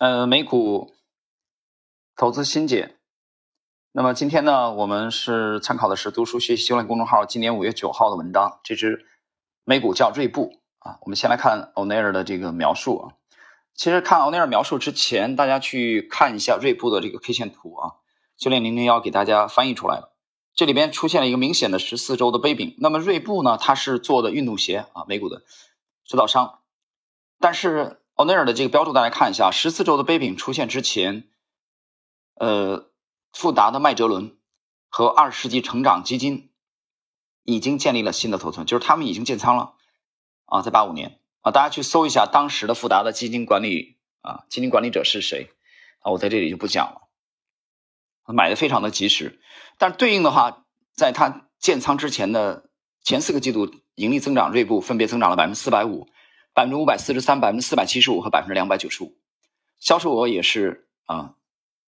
呃，美股投资新解。那么今天呢，我们是参考的是读书学习修炼公众号今年五月九号的文章。这只美股叫锐步啊。我们先来看欧内尔的这个描述啊。其实看欧内尔描述之前，大家去看一下锐步的这个 K 线图啊。修炼零零幺给大家翻译出来了。这里边出现了一个明显的十四周的杯柄。那么锐步呢，它是做的运动鞋啊，美股的制造商。但是欧内尔的这个标注，大家看一下，十四周的杯柄出现之前，呃，富达的麦哲伦和二十世纪成长基金已经建立了新的头寸，就是他们已经建仓了啊，在八五年啊，大家去搜一下当时的富达的基金管理啊，基金管理者是谁啊，我在这里就不讲了。买的非常的及时，但对应的话，在它建仓之前的前四个季度，盈利增长锐步分别增长了百分之四百五、百分之五百四十三、百分之四百七十五和百分之两百九十五，销售额也是啊，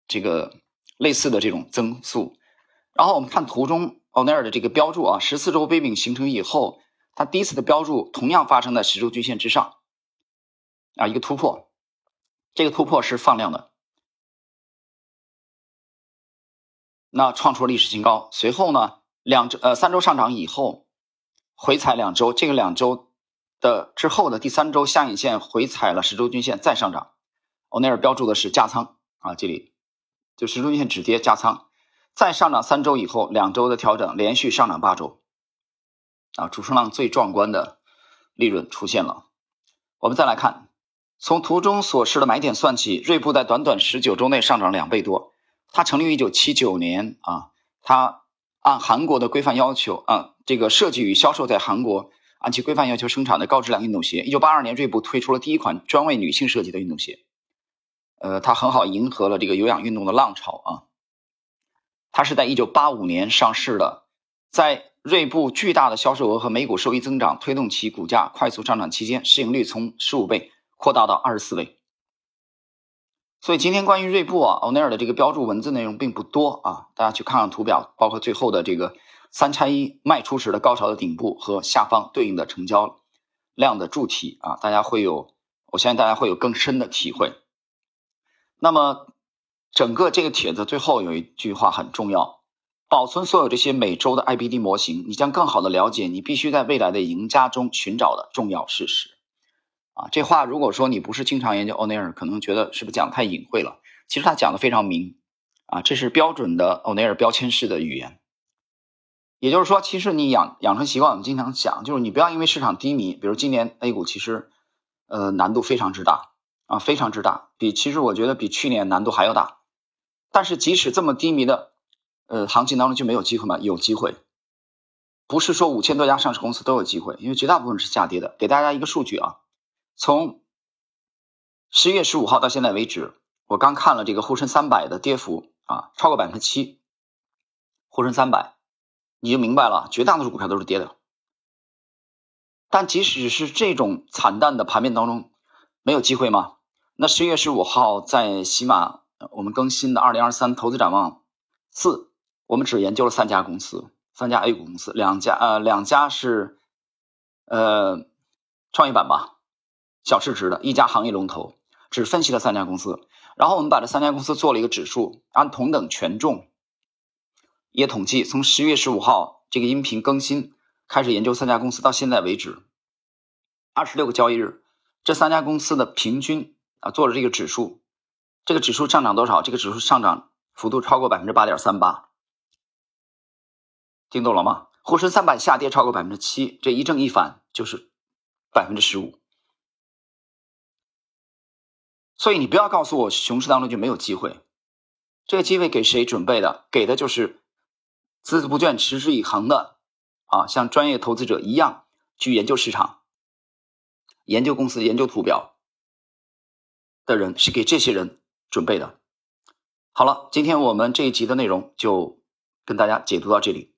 这个类似的这种增速。然后我们看图中欧奈尔的这个标注啊，十四周杯柄形成以后，它第一次的标注同样发生在十周均线之上啊，一个突破，这个突破是放量的。那创出了历史新高，随后呢，两周呃三周上涨以后，回踩两周，这个两周的之后的第三周下影线回踩了十周均线再上涨，欧内尔标注的是加仓啊，这里就十周均线止跌加仓，再上涨三周以后，两周的调整连续上涨八周，啊，主升浪最壮观的利润出现了。我们再来看，从图中所示的买点算起，锐步在短短十九周内上涨两倍多。它成立于一九七九年啊，它按韩国的规范要求啊，这个设计与销售在韩国按其规范要求生产的高质量运动鞋。一九八二年，锐步推出了第一款专为女性设计的运动鞋，呃，它很好迎合了这个有氧运动的浪潮啊。它是在一九八五年上市的，在锐步巨大的销售额和每股收益增长推动其股价快速上涨期间，市盈率从十五倍扩大到二十四倍。所以今天关于锐步啊，欧奈尔的这个标注文字内容并不多啊，大家去看看图表，包括最后的这个三拆一卖出时的高潮的顶部和下方对应的成交量的柱体啊，大家会有，我相信大家会有更深的体会。那么整个这个帖子最后有一句话很重要：保存所有这些每周的 IBD 模型，你将更好的了解你必须在未来的赢家中寻找的重要事实。啊，这话如果说你不是经常研究欧内尔，可能觉得是不是讲的太隐晦了？其实他讲的非常明，啊，这是标准的欧内尔标签式的语言。也就是说，其实你养养成习惯，我们经常讲，就是你不要因为市场低迷，比如今年 A 股其实，呃，难度非常之大啊，非常之大，比其实我觉得比去年难度还要大。但是即使这么低迷的，呃，行情当中就没有机会吗？有机会，不是说五千多家上市公司都有机会，因为绝大部分是下跌的。给大家一个数据啊。从十一月十五号到现在为止，我刚看了这个沪深三百的跌幅啊，超过百分之七。沪深三百，你就明白了，绝大多数股票都是跌的。但即使是这种惨淡的盘面当中，没有机会吗？那十一月十五号在喜马我们更新的二零二三投资展望四，我们只研究了三家公司，三家 A 股公司，两家呃两家是呃创业板吧。小市值的一家行业龙头，只分析了三家公司，然后我们把这三家公司做了一个指数，按同等权重，也统计从十月十五号这个音频更新开始研究三家公司到现在为止，二十六个交易日，这三家公司的平均啊做了这个指数，这个指数上涨多少？这个指数上涨幅度超过百分之八点三八，听懂了吗？沪深三百下跌超过百分之七，这一正一反就是百分之十五。所以你不要告诉我熊市当中就没有机会，这个机会给谁准备的？给的就是孜孜不倦、持之以恒的啊，像专业投资者一样去研究市场、研究公司、研究图表的人，是给这些人准备的。好了，今天我们这一集的内容就跟大家解读到这里。